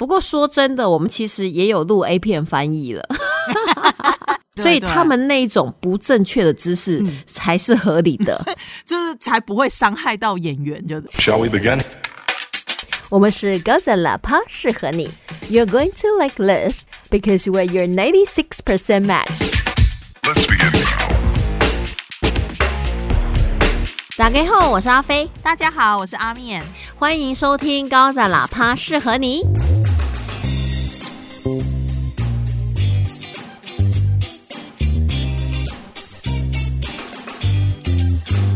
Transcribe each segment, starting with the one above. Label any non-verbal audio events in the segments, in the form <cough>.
不过说真的，我们其实也有录 A 片翻译了，<laughs> 所以他们那种不正确的姿势才是合理的，<laughs> 就是才不会伤害到演员。就是 Shall we begin？我们是高赞喇叭，适合你。You're going to like this because we're your ninety six percent match. Let's begin. 打开后，我是阿飞，大家好，我是阿面，欢迎收听高赞喇叭，适合你。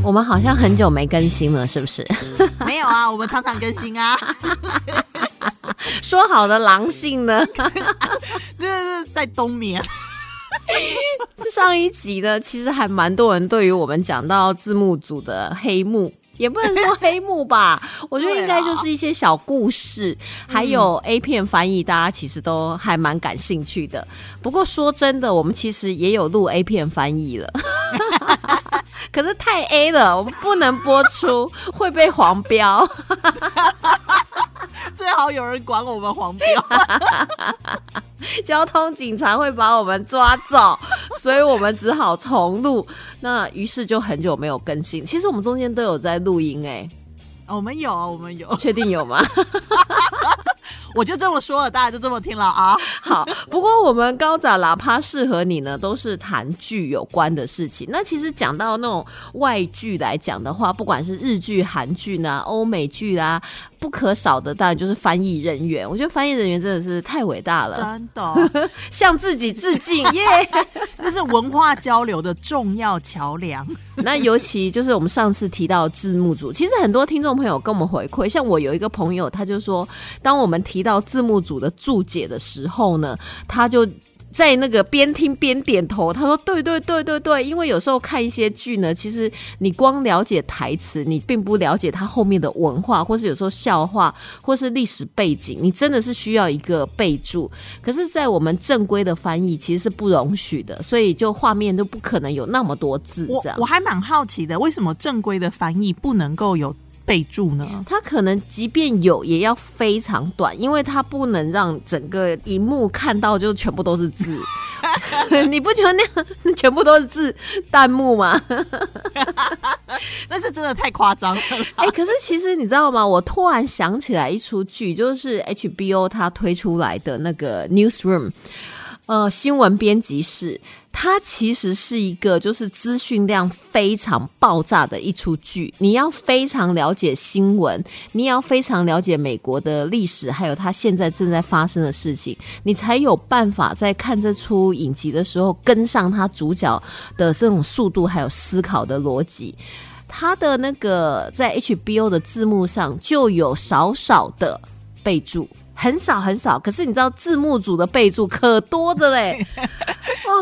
我们好像很久没更新了，是不是？<laughs> 没有啊，我们常常更新啊。<laughs> 说好的狼性呢？<laughs> 这是在冬眠。上一集呢，其实还蛮多人对于我们讲到字幕组的黑幕。也不能说黑幕吧，<laughs> 我觉得应该就是一些小故事，还有 A 片翻译，大家其实都还蛮感兴趣的。不过说真的，我们其实也有录 A 片翻译了，<laughs> 可是太 A 了，我们不能播出，会被黄标。<laughs> 最好有人管我们黄标，<laughs> 交通警察会把我们抓走，所以我们只好重录。那于是就很久没有更新。其实我们中间都有在录音，哎，我们有，我们有，确定有吗？<laughs> 我就这么说了，大家就这么听了啊。<laughs> 好，不过我们高咋喇叭适合你呢，都是谈剧有关的事情。那其实讲到那种外剧来讲的话，不管是日剧、韩剧呢、欧美剧啦。不可少的当然就是翻译人员，我觉得翻译人员真的是太伟大了，真的 <laughs> 向自己致敬耶！<laughs> 这是文化交流的重要桥梁。那尤其就是我们上次提到字幕组，其实很多听众朋友跟我们回馈，像我有一个朋友，他就说，当我们提到字幕组的注解的时候呢，他就。在那个边听边点头，他说：“对对对对对，因为有时候看一些剧呢，其实你光了解台词，你并不了解它后面的文化，或是有时候笑话，或是历史背景，你真的是需要一个备注。可是，在我们正规的翻译其实是不容许的，所以就画面都不可能有那么多字。这样，我还蛮好奇的，为什么正规的翻译不能够有？”备注呢？它可能即便有，也要非常短，因为它不能让整个荧幕看到就全部都是字。<laughs> 你不觉得那样全部都是字弹幕吗？<laughs> 那是真的太夸张了。<laughs> 哎，可是其实你知道吗？我突然想起来一出剧，就是 HBO 它推出来的那个 Newsroom，呃，新闻编辑室。它其实是一个就是资讯量非常爆炸的一出剧，你要非常了解新闻，你要非常了解美国的历史，还有它现在正在发生的事情，你才有办法在看这出影集的时候跟上它主角的这种速度，还有思考的逻辑。它的那个在 HBO 的字幕上就有少少的备注。很少很少，可是你知道字幕组的备注可多着嘞，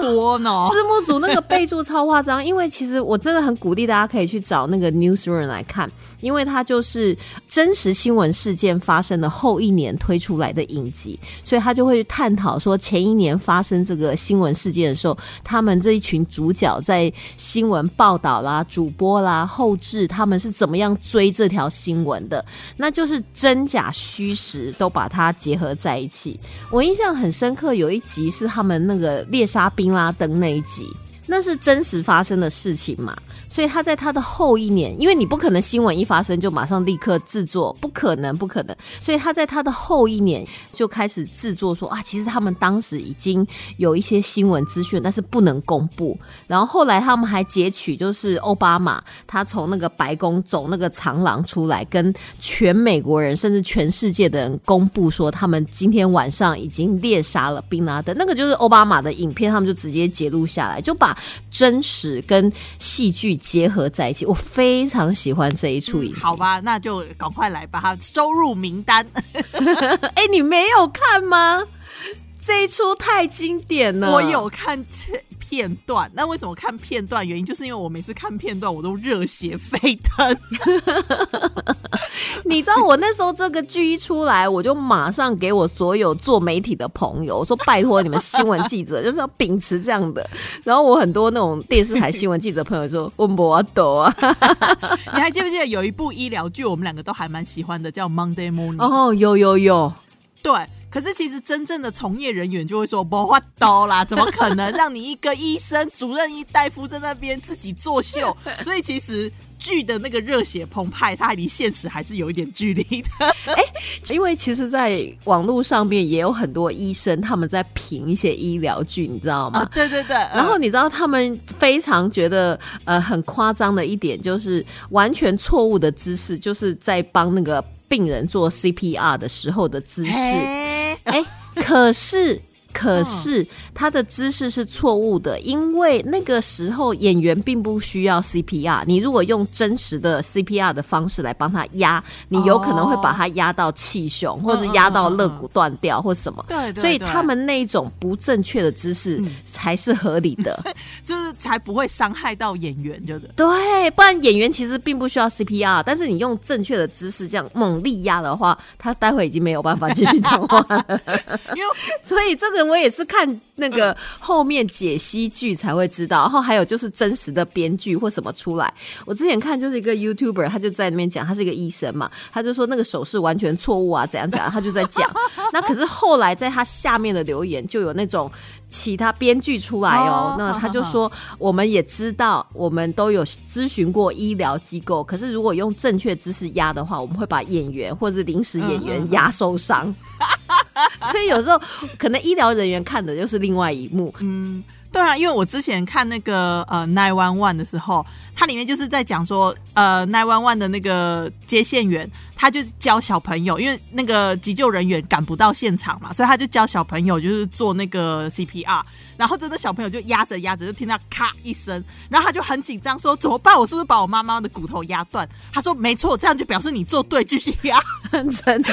多呢。字幕组那个备注超夸张，<laughs> 因为其实我真的很鼓励大家可以去找那个 newsroom 来看。因为它就是真实新闻事件发生的后一年推出来的影集，所以他就会探讨说前一年发生这个新闻事件的时候，他们这一群主角在新闻报道啦、主播啦、后置，他们是怎么样追这条新闻的？那就是真假虚实都把它结合在一起。我印象很深刻，有一集是他们那个猎杀宾拉登那一集，那是真实发生的事情嘛？所以他在他的后一年，因为你不可能新闻一发生就马上立刻制作，不可能，不可能。所以他在他的后一年就开始制作，说啊，其实他们当时已经有一些新闻资讯，但是不能公布。然后后来他们还截取，就是奥巴马他从那个白宫走那个长廊出来，跟全美国人甚至全世界的人公布说，他们今天晚上已经猎杀了宾拉登。那个就是奥巴马的影片，他们就直接截录下来，就把真实跟戏剧。结合在一起，我非常喜欢这一出影。好吧，那就赶快来把它收入名单。<laughs> 哎，你没有看吗？这一出太经典了。我有看片段，那为什么看片段？原因就是因为我每次看片段，我都热血沸腾。<laughs> 你知道我那时候这个剧一出来，我就马上给我所有做媒体的朋友我说：“拜托你们新闻记者，就是要秉持这样的。<laughs> ”然后我很多那种电视台新闻记者朋友说：“我不懂啊。<laughs> ”你还记不记得有一部医疗剧，我们两个都还蛮喜欢的，叫《Monday Morning》？哦，有有有，对。可是其实真正的从业人员就会说不花刀啦，怎么可能让你一个医生、主任医大夫在那边自己作秀？<laughs> 所以其实剧的那个热血澎湃，它离现实还是有一点距离的。<laughs> 因为其实，在网络上面也有很多医生他们在评一些医疗剧，你知道吗？啊，对对对，然后你知道他们非常觉得呃很夸张的一点，就是完全错误的姿势，就是在帮那个病人做 CPR 的时候的姿势。嘿哎，可是。可是他的姿势是错误的，因为那个时候演员并不需要 CPR。你如果用真实的 CPR 的方式来帮他压，你有可能会把他压到气胸，或者压到肋骨断掉，或什么。对所以他们那一种不正确的姿势才是合理的。<laughs> 就是才不会伤害到演员，就是对，不然演员其实并不需要 CPR，但是你用正确的姿势这样猛力压的话，他待会已经没有办法继续讲话了。<laughs> 因为 <laughs> 所以这个我也是看那个后面解析剧才会知道，然后还有就是真实的编剧或什么出来。我之前看就是一个 YouTuber，他就在那边讲，他是一个医生嘛，他就说那个手势完全错误啊，怎样怎样，他就在讲。<laughs> 那可是后来在他下面的留言就有那种其他编剧出来哦哦，那他就说我们也知道，我们都有咨询过医疗机构，可是如果用正确姿势压的话，我们会把演员或者临时演员压受伤。<laughs> 所以有时候可能医疗人员看的就是另另外一幕，嗯对啊，因为我之前看那个呃 Nine One One 的时候，它里面就是在讲说，呃 Nine One One 的那个接线员，他就是教小朋友，因为那个急救人员赶不到现场嘛，所以他就教小朋友就是做那个 CPR，然后真的小朋友就压着压着，就听到咔一声，然后他就很紧张说怎么办？我是不是把我妈妈的骨头压断？他说没错，这样就表示你做对，继续压。真的。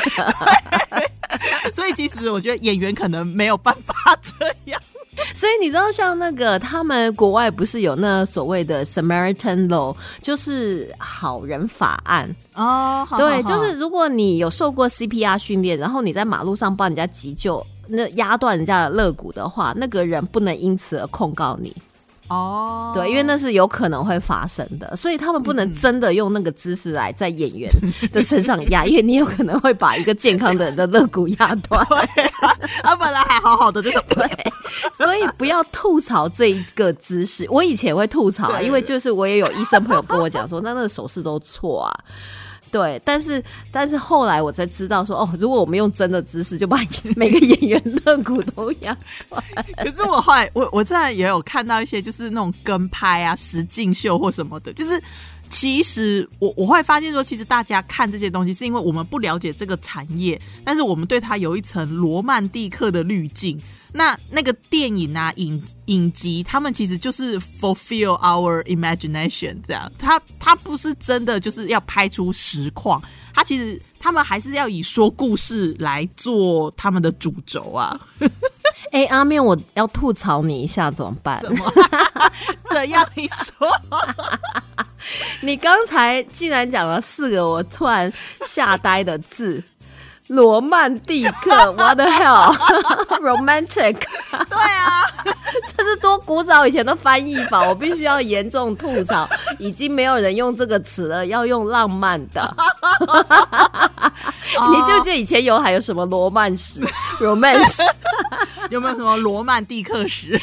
所以其实我觉得演员可能没有办法这样。<laughs> 所以你知道，像那个他们国外不是有那所谓的 Samaritan Law，就是好人法案。哦，对，就是如果你有受过 CPR 训练，然后你在马路上帮人家急救，那压断人家的肋骨的话，那个人不能因此而控告你。哦，对，因为那是有可能会发生的，所以他们不能真的用那个姿势来在演员的身上压，因为你有可能会把一个健康的人的肋骨压断。<laughs> 他本来还好好的这种。<laughs> 对，所以不要吐槽这一个姿势。我以前也会吐槽啊，因为就是我也有医生朋友跟我讲说，那那个手势都错啊。对，但是但是后来我才知道说，哦，如果我们用真的姿势，就把 <laughs> 每个演员肋骨都压断。可是我后来，我我真的也有看到一些，就是那种跟拍啊、实境秀或什么的，就是其实我我会发现说，其实大家看这些东西，是因为我们不了解这个产业，但是我们对它有一层罗曼蒂克的滤镜。那那个电影啊、影影集，他们其实就是 fulfill our imagination，这样，他他不是真的就是要拍出实况，他其实他们还是要以说故事来做他们的主轴啊。<laughs> 哎、阿面，我要吐槽你一下，怎么办？怎么 <laughs> 这样一说？<laughs> 你刚才竟然讲了四个我突然吓呆的字。罗曼蒂克，<laughs> What the hell？Romantic，<laughs> 对啊，<laughs> 这是多古早以前的翻译法，我必须要严重吐槽，已经没有人用这个词了，要用浪漫的。你记不记得以前有还有什么罗曼史 （romance）？有没有什么罗曼蒂克史？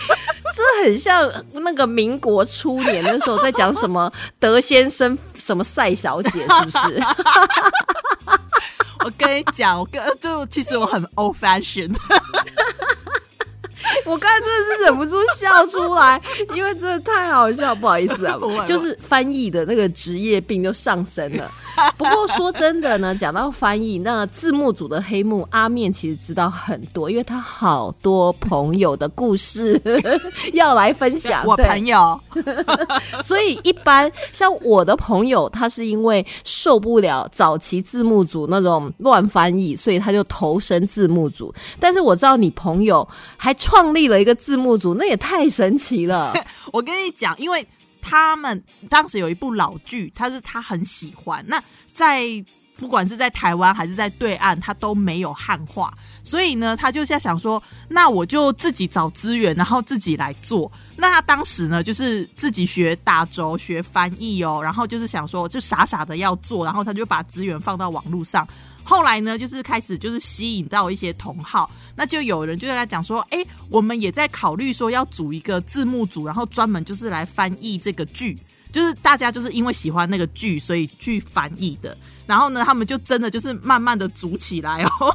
这很像那个民国初年的时候在讲什么德先生什么赛小姐，是不是？我跟你讲，我跟就其实我很 old fashion，<laughs> 我刚才真的是忍不住笑出来，因为真的太好笑，不好意思啊，<laughs> 就是翻译的那个职业病就上升了。<laughs> 不过说真的呢，讲到翻译，那字幕组的黑幕阿面其实知道很多，因为他好多朋友的故事 <laughs> 要来分享。我朋友 <laughs> 所以一般像我的朋友，他是因为受不了早期字幕组那种乱翻译，所以他就投身字幕组。但是我知道你朋友还创立了一个字幕组，那也太神奇了。我跟你讲，因为他们当时有一部老剧，他是他很喜欢。那在不管是在台湾还是在对岸，他都没有汉化，所以呢，他就在想说，那我就自己找资源，然后自己来做。那他当时呢，就是自己学打轴、学翻译哦，然后就是想说，就傻傻的要做，然后他就把资源放到网络上。后来呢，就是开始就是吸引到一些同好，那就有人就在讲说，哎，我们也在考虑说要组一个字幕组，然后专门就是来翻译这个剧，就是大家就是因为喜欢那个剧，所以去翻译的。然后呢，他们就真的就是慢慢的组起来哦。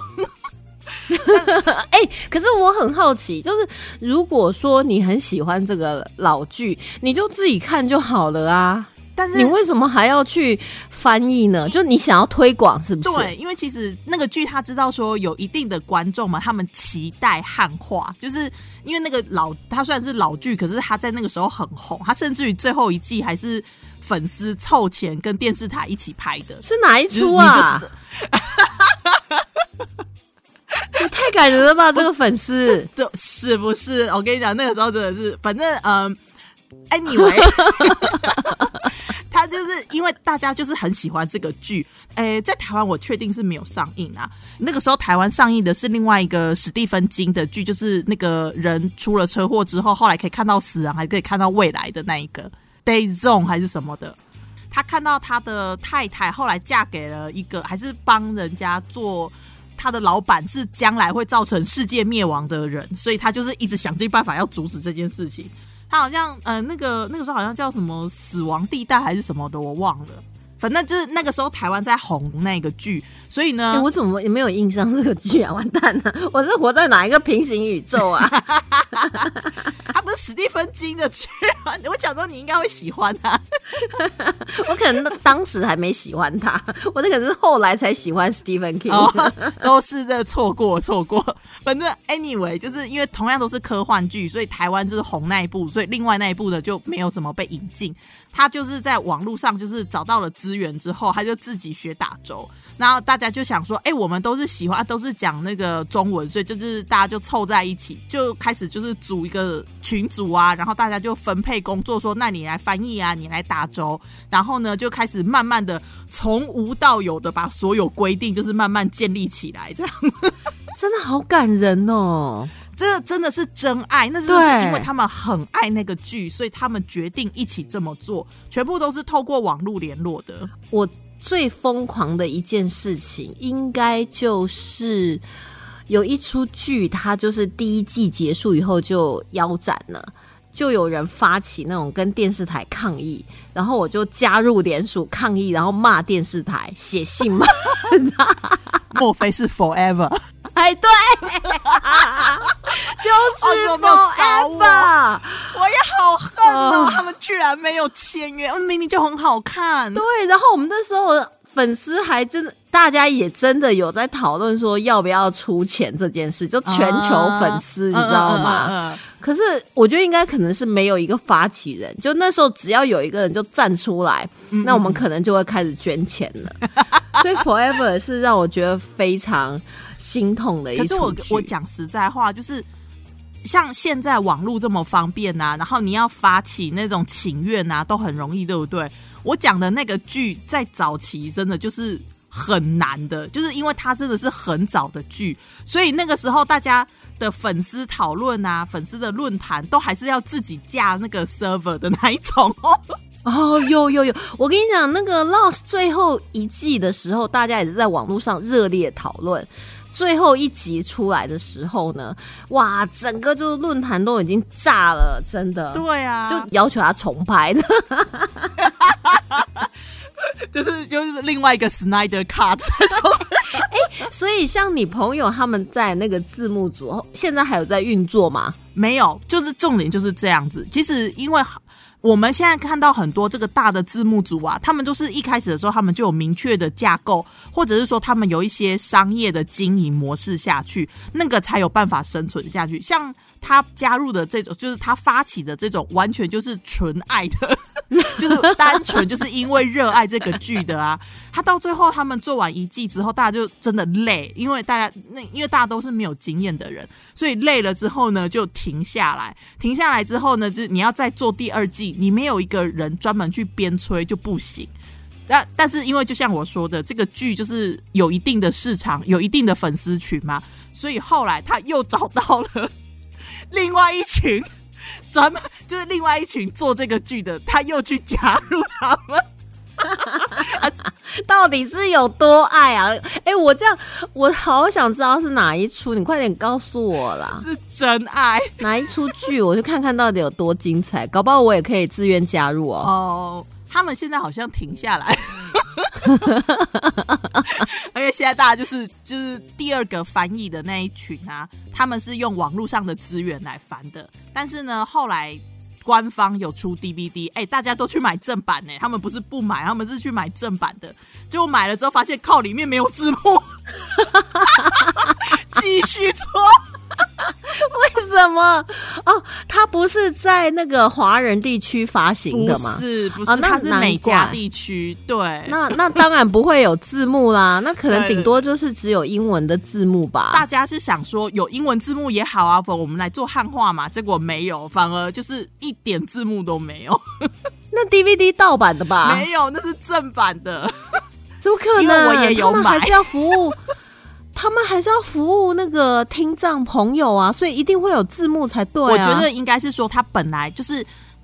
<laughs> 哎、可是我很好奇，就是如果说你很喜欢这个老剧，你就自己看就好了啊。但是你为什么还要去翻译呢？就你想要推广是不是？对，因为其实那个剧他知道说有一定的观众嘛，他们期待汉化，就是因为那个老他虽然是老剧，可是他在那个时候很红，他甚至于最后一季还是粉丝凑钱跟电视台一起拍的。是哪一出啊道？<laughs> 也太感人了吧！这个粉丝，<laughs> 这是不是？我跟你讲，那个时候真的是，反正嗯、n y w a y 他就是因为大家就是很喜欢这个剧，诶、在台湾我确定是没有上映啊。那个时候台湾上映的是另外一个史蒂芬金的剧，就是那个人出了车祸之后，后来可以看到死人，还可以看到未来的那一个 Day Zone 还是什么的。他看到他的太太后来嫁给了一个，还是帮人家做他的老板，是将来会造成世界灭亡的人，所以他就是一直想尽办法要阻止这件事情。他好像呃，那个那个时候好像叫什么死亡地带还是什么的，我忘了。反正就是那个时候台湾在红那个剧，所以呢，哎我怎么也没有印象这个剧啊？完蛋了，我是活在哪一个平行宇宙啊？<laughs> 史蒂芬金的剧啊，<laughs> 我想说你应该会喜欢他。<laughs> 我可能当时还没喜欢他，我这可能是后来才喜欢 Stephen King。哦，<laughs> 都是这错过错过。反正 anyway，就是因为同样都是科幻剧，所以台湾就是红那一部，所以另外那一部的就没有什么被引进。他就是在网络上就是找到了资源之后，他就自己学打轴。然后大家就想说，哎、我们都是喜欢，都是讲那个中文，所以就是大家就凑在一起，就开始就是组一个群组啊，然后大家就分配工作，说那你来翻译啊，你来打轴，然后呢就开始慢慢的从无到有的把所有规定就是慢慢建立起来，这样。真的好感人哦！<laughs> 这真的是真爱，那就是因为他们很爱那个剧，所以他们决定一起这么做，全部都是透过网络联络的。我最疯狂的一件事情，应该就是有一出剧，它就是第一季结束以后就腰斩了。就有人发起那种跟电视台抗议，然后我就加入联署抗议，然后骂电视台，写信骂。<laughs> 莫非是 Forever？哎，对，<laughs> 就是 Forever。我也好恨哦，哦他们居然没有签约，嗯明明就很好看。对，然后我们那时候粉丝还真的，大家也真的有在讨论说要不要出钱这件事，就全球粉丝，你知道吗？嗯嗯嗯嗯可是我觉得应该可能是没有一个发起人，就那时候只要有一个人就站出来，嗯那我们可能就会开始捐钱了。所以 Forever 是让我觉得非常心痛的一可是我我讲实在话，就是像现在网络这么方便呐、然后你要发起那种请愿呐、都很容易，对不对？我讲的那个剧在早期真的就是很难的，就是因为它真的是很早的剧，所以那个时候大家。的粉丝讨论啊，粉丝的论坛都还是要自己架那个 server 的那一种哦。哦，有有有，我跟你讲，那个 Lost 最后一季的时候，大家也是在网络上热烈讨论。最后一集出来的时候呢，哇，整个就是论坛都已经炸了，真的。对啊，就要求他重拍的，<laughs> <laughs> 就是就是另外一个 Snyder Cut <laughs> 这种。所以像你朋友他们在那个字幕组，现在还有在运作吗？没有，就是重点就是这样子。其实因为我们现在看到很多这个大的字幕组啊，他们就是一开始的时候，他们就有明确的架构，或者是说他们有一些商业的经营模式下去，那个才有办法生存下去。像他加入的这种，就是他发起的这种，完全就是纯爱的。<laughs> 就是单纯就是因为热爱这个剧的啊，他到最后他们做完一季之后，大家就真的累，因为大家那因为大家都是没有经验的人，所以累了之后呢就停下来，停下来之后呢，就是你要再做第二季，你没有一个人专门去鞭催就不行。但但是因为就像我说的，这个剧就是有一定的市场，有一定的粉丝群嘛，所以后来他又找到了另外一群。专门就是另外一群做这个剧的，他又去加入他们，<laughs> 到底是有多爱啊？哎、我这样，我好想知道是哪一出，你快点告诉我啦！是真爱哪一出剧，我就看看到底有多精彩，搞不好我也可以自愿加入哦。哦。他们现在好像停下来，现在大家就是就是第二个翻译的那一群啊，他们是用网络上的资源来翻的，但是呢，后来官方有出 DVD，哎、大家都去买正版呢、他们不是不买，他们是去买正版的，结果买了之后发现靠里面没有字幕，<laughs> <laughs> 继续做。<laughs> 为什么？哦，它不是在那个华人地区发行的吗不？是不是，它是美加地区，对，那那当然不会有字幕啦，<laughs> 那可能顶多就是只有英文的字幕吧。大家是想说有英文字幕也好啊，否我们来做汉化嘛，结果没有，反而就是一点字幕都没有，<laughs> 那 DVD 盗版的吧？没有，那是正版的。怎么可能？因为我也有买还是要服务，他们还是要服务那个听障朋友啊，所以一定会有字幕才对。我觉得应该是说，他本来就是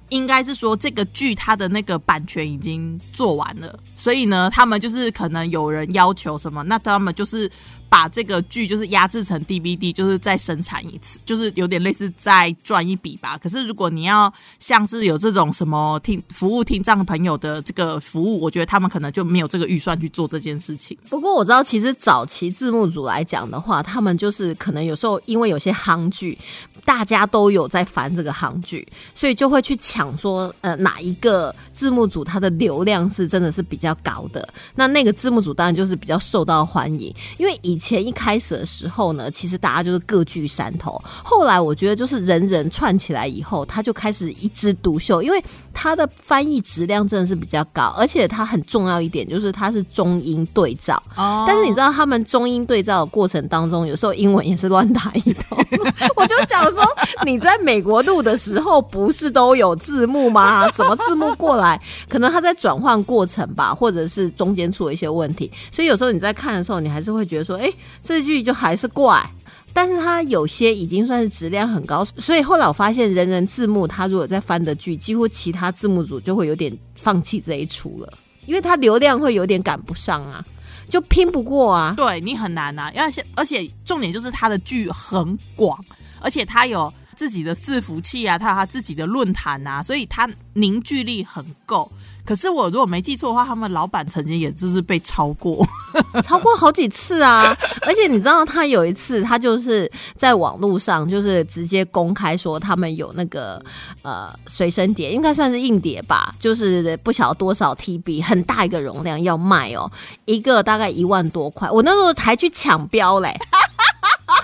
应该是说这个剧它的那个版权已经做完了，所以呢，他们就是可能有人要求什么，那他们就是把这个剧就是压制成 DVD，就是再生产一次，就是有点类似再赚一笔吧。可是如果你要像是有这种什么听服务听障朋友的这个服务，我觉得他们可能就没有这个预算去做这件事情。不过我知道，其实早期字幕组来讲的话，他们就是可能有时候因为有些夯剧，大家都有在翻这个夯剧，所以就会去抢说，呃，哪一个字幕组它的流量是真的是比较高的，那那个字幕组当然就是比较受到欢迎。因为以前一开始的时候呢，其实大家就是各据山头，后来我觉得就是人人串起来以后，他就开始一枝独秀，因为他的翻译质量真的是比较高，而且它很重要一点就是它是中英对照。哦但是你知道他们中英对照的过程当中，有时候英文也是乱打一通。<laughs> 我就讲说，你在美国录的时候不是都有字幕吗？怎么字幕过来？可能他在转换过程吧，或者是中间出了一些问题，所以有时候你在看的时候，你还是会觉得说，哎、这句就还是怪。但是它有些已经算是质量很高，所以后来我发现人人字幕，它如果在翻的剧，几乎其他字幕组就会有点放弃这一出了，因为它流量会有点赶不上啊，就拼不过啊。对你很难啊，而且而且重点就是它的剧很广，而且它有自己的伺服器啊，他有他自己的论坛啊，所以他凝聚力很够。可是我如果没记错的话，他们老板曾经也就是被超过，<laughs> 超过好几次啊！而且你知道，他有一次，他就是在网络上，就是直接公开说他们有那个呃随身碟，应该算是硬碟吧，就是不晓得多少 TB，很大一个容量要卖哦，一个大概一万多块。我那时候还去抢标嘞，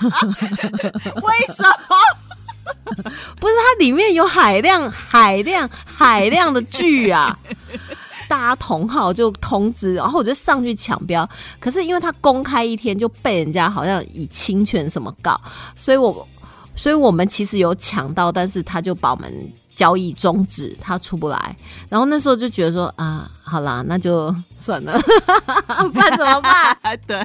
<laughs> 为什么？<laughs> 不是它里面有海量、海量、海量的剧啊！<laughs> 大家同号就通知，然后我就上去抢标。可是因为他公开一天就被人家好像以侵权什么告，所以我所以我们其实有抢到，但是他就把我们交易终止，他出不来。然后那时候就觉得说啊，好啦，那就算了，<laughs> 不然怎么办？对。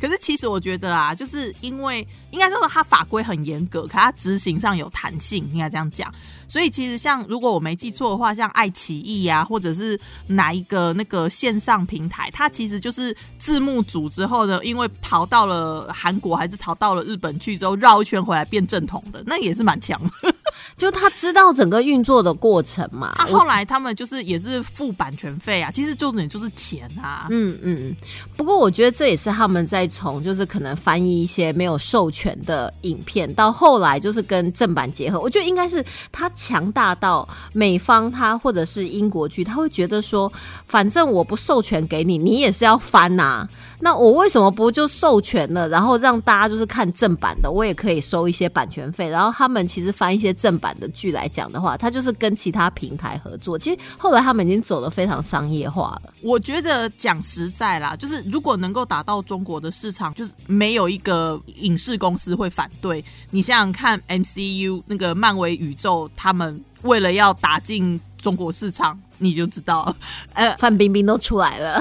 可是其实我觉得啊，就是因为应该说它法规很严格，可它执行上有弹性，应该这样讲。所以其实像如果我没记错的话，像爱奇艺啊，或者是哪一个那个线上平台，它其实就是字幕组之后呢，因为逃到了韩国还是逃到了日本去之后，绕一圈回来变正统的，那也是蛮强的。<laughs> 就他知道整个运作的过程嘛。他，后来他们就是也是付版权费啊，其实重点就是钱啊。嗯嗯嗯，不过我觉得这也是他们在从就是可能翻译一些没有授权的影片，到后来就是跟正版结合。我觉得应该是他强大到美方他或者是英国剧，他会觉得说，反正我不授权给你，你也是要翻呐、那我为什么不就授权了，然后让大家就是看正版的，我也可以收一些版权费。然后他们其实翻一些正版的剧来讲的话，他就是跟其他平台合作。其实后来他们已经走得非常商业化了。我觉得讲实在啦，就是如果能够打到中国的市场，就是没有一个影视公司会反对。你想想看，MCU 那个漫威宇宙，他们为了要打进中国市场，你就知道了，<laughs> 呃，范冰冰都出来了，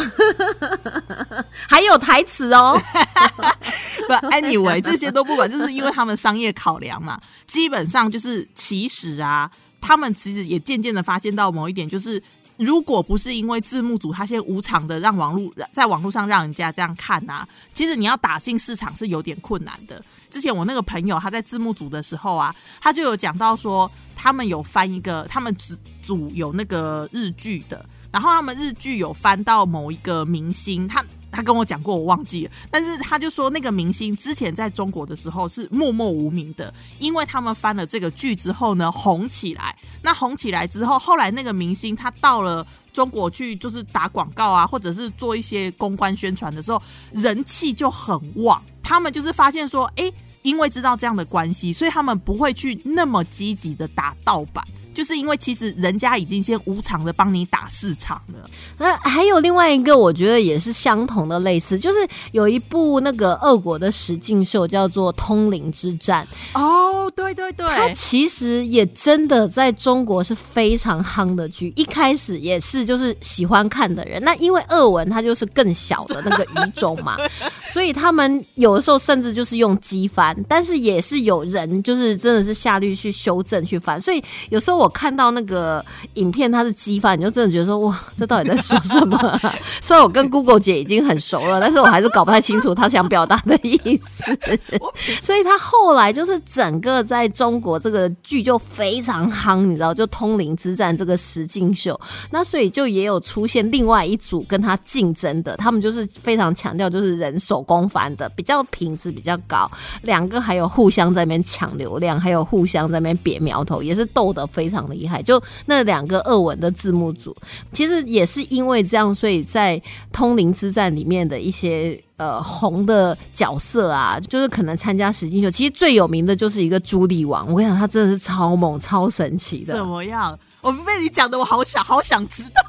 <laughs> 还有台词哦。<laughs> 不，anyway，这些都不管，就是因为他们商业考量嘛。基本上就是，其实啊，他们其实也渐渐的发现到某一点，就是如果不是因为字幕组他先无偿的让网络在网络上让人家这样看啊，其实你要打进市场是有点困难的。之前我那个朋友他在字幕组的时候啊，他就有讲到说，他们有翻一个，他们组组有那个日剧的，然后他们日剧有翻到某一个明星，他他跟我讲过，我忘记了，但是他就说那个明星之前在中国的时候是默默无名的，因为他们翻了这个剧之后呢，红起来。那红起来之后，后来那个明星他到了中国去，就是打广告啊，或者是做一些公关宣传的时候，人气就很旺。他们就是发现说，哎，因为知道这样的关系，所以他们不会去那么积极的打盗版。就是因为其实人家已经先无偿的帮你打市场了。那还有另外一个，我觉得也是相同的类似，就是有一部那个俄国的实境秀叫做《通灵之战》。哦，对对对，它其实也真的在中国是非常夯的剧。一开始也是就是喜欢看的人，那因为俄文它就是更小的那个语种嘛，<laughs> 所以他们有的时候甚至就是用机翻，但是也是有人就是真的是下律去修正去翻，所以有时候我看到那个影片它是激发，你就真的觉得说哇，这到底在说什么？<laughs> 虽然我跟 Google 姐已经很熟了，但是我还是搞不太清楚她想表达的意思。<laughs> 所以他后来就是整个在中国这个剧就非常夯，你知道，就《通灵之战》这个实境秀。那所以就也有出现另外一组跟他竞争的，他们就是非常强调就是人手工翻的，比较品质比较高。两个还有互相在那边抢流量，还有互相在那边别苗头，也是斗得非常厉害。就那两个俄文的字幕组，其实也是因为这样，所以在《通灵之战》里面的一些。呃，红的角色啊，就是可能参加实境秀。其实最有名的就是一个朱莉王，我跟你讲，他真的是超猛、超神奇的。怎么样？我被你讲的，我好想、好想知道。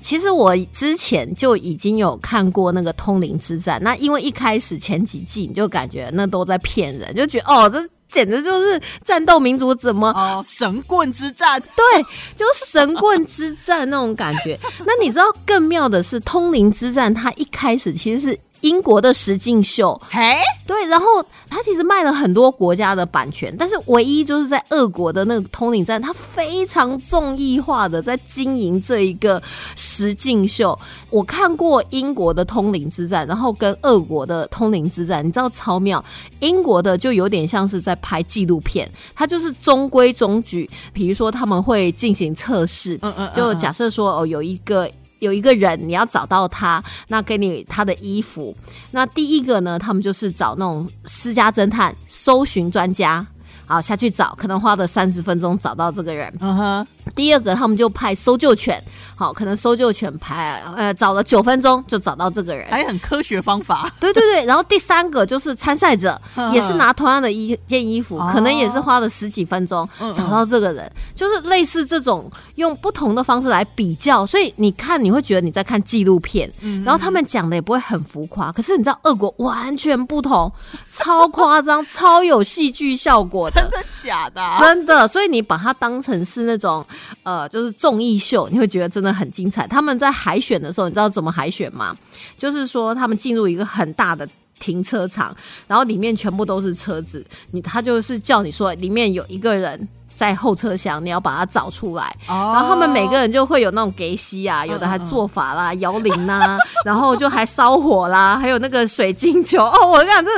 其实我之前就已经有看过那个《通灵之战》，那因为一开始前几季你就感觉那都在骗人，就觉得哦，这简直就是战斗民族，怎么哦神棍之战？<laughs> 对，就神棍之战那种感觉。那你知道更妙的是，《通灵之战》它一开始其实是。英国的实境秀，嘿，对，然后他其实卖了很多国家的版权，但是唯一就是在俄国的那个通灵站，他非常综艺化的在经营这一个实境秀。我看过英国的通灵之战，然后跟俄国的通灵之战，你知道超妙。英国的就有点像是在拍纪录片，他就是中规中矩。比如说他们会进行测试，嗯嗯，就假设说哦有一个。有一个人，你要找到他，那给你他的衣服。那第一个呢，他们就是找那种私家侦探、搜寻专家，好下去找，可能花了三十分钟找到这个人。嗯哼。第二个，他们就派搜救犬。好，可能搜救犬排呃找了九分钟就找到这个人，还很科学方法。对对对，然后第三个就是参赛者，也是拿同样的一件衣服，可能也是花了十几分钟找到这个人，就是类似这种用不同的方式来比较，所以你看你会觉得你在看纪录片，然后他们讲的也不会很浮夸，可是你知道俄国完全不同，超夸张，<laughs> 超有戏剧效果的，真的假的？真的，所以你把它当成是那种呃，就是综艺秀，你会觉得真的。很精彩。他们在海选的时候，你知道怎么海选吗？就是说，他们进入一个很大的停车场，然后里面全部都是车子。你他就是叫你说，里面有一个人在后车厢，你要把它找出来。哦然后他们每个人就会有那种给息啊，有的还做法啦、摇铃呐，<laughs> 然后就还烧火啦，还有那个水晶球。<laughs> 哦，我讲，这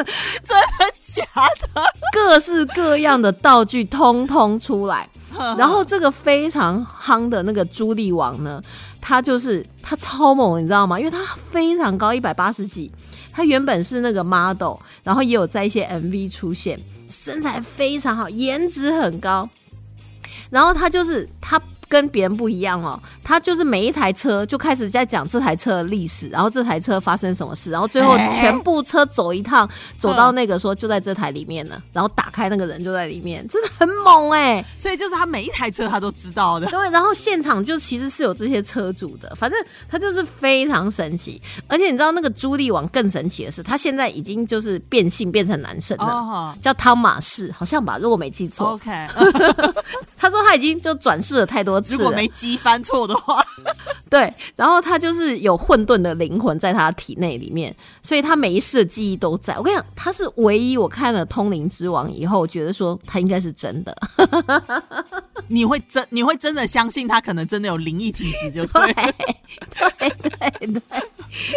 真的假的？各式各样的道具通通出来。<laughs> 然后这个非常夯的那个朱莉王呢，他就是他超猛，你知道吗？因为他非常高，一百八十几。他原本是那个 model，然后也有在一些 MV 出现，身材非常好，颜值很高。然后他就是他。跟别人不一样哦，他就是每一台车就开始在讲这台车的历史，然后这台车发生什么事，然后最后全部车走一趟，走到那个说就在这台里面呢，然后打开那个人就在里面，真的很猛哎！所以就是他每一台车他都知道的。对，然后现场就其实是有这些车主的，反正他就是非常神奇。而且你知道那个朱莉王更神奇的是，他现在已经就是变性变成男生了，叫汤马士，好像吧？如果没记错。OK，<laughs> 他说他已经就转世了太多。如果没机翻错的话，<laughs> 对，然后他就是有混沌的灵魂在他体内里面，所以他每一世的记忆都在。我跟你讲，他是唯一我看了《通灵之王》以后觉得说他应该是真的。<laughs> 你会真你会真的相信他可能真的有灵异体质，就对了。<laughs> 对对对对。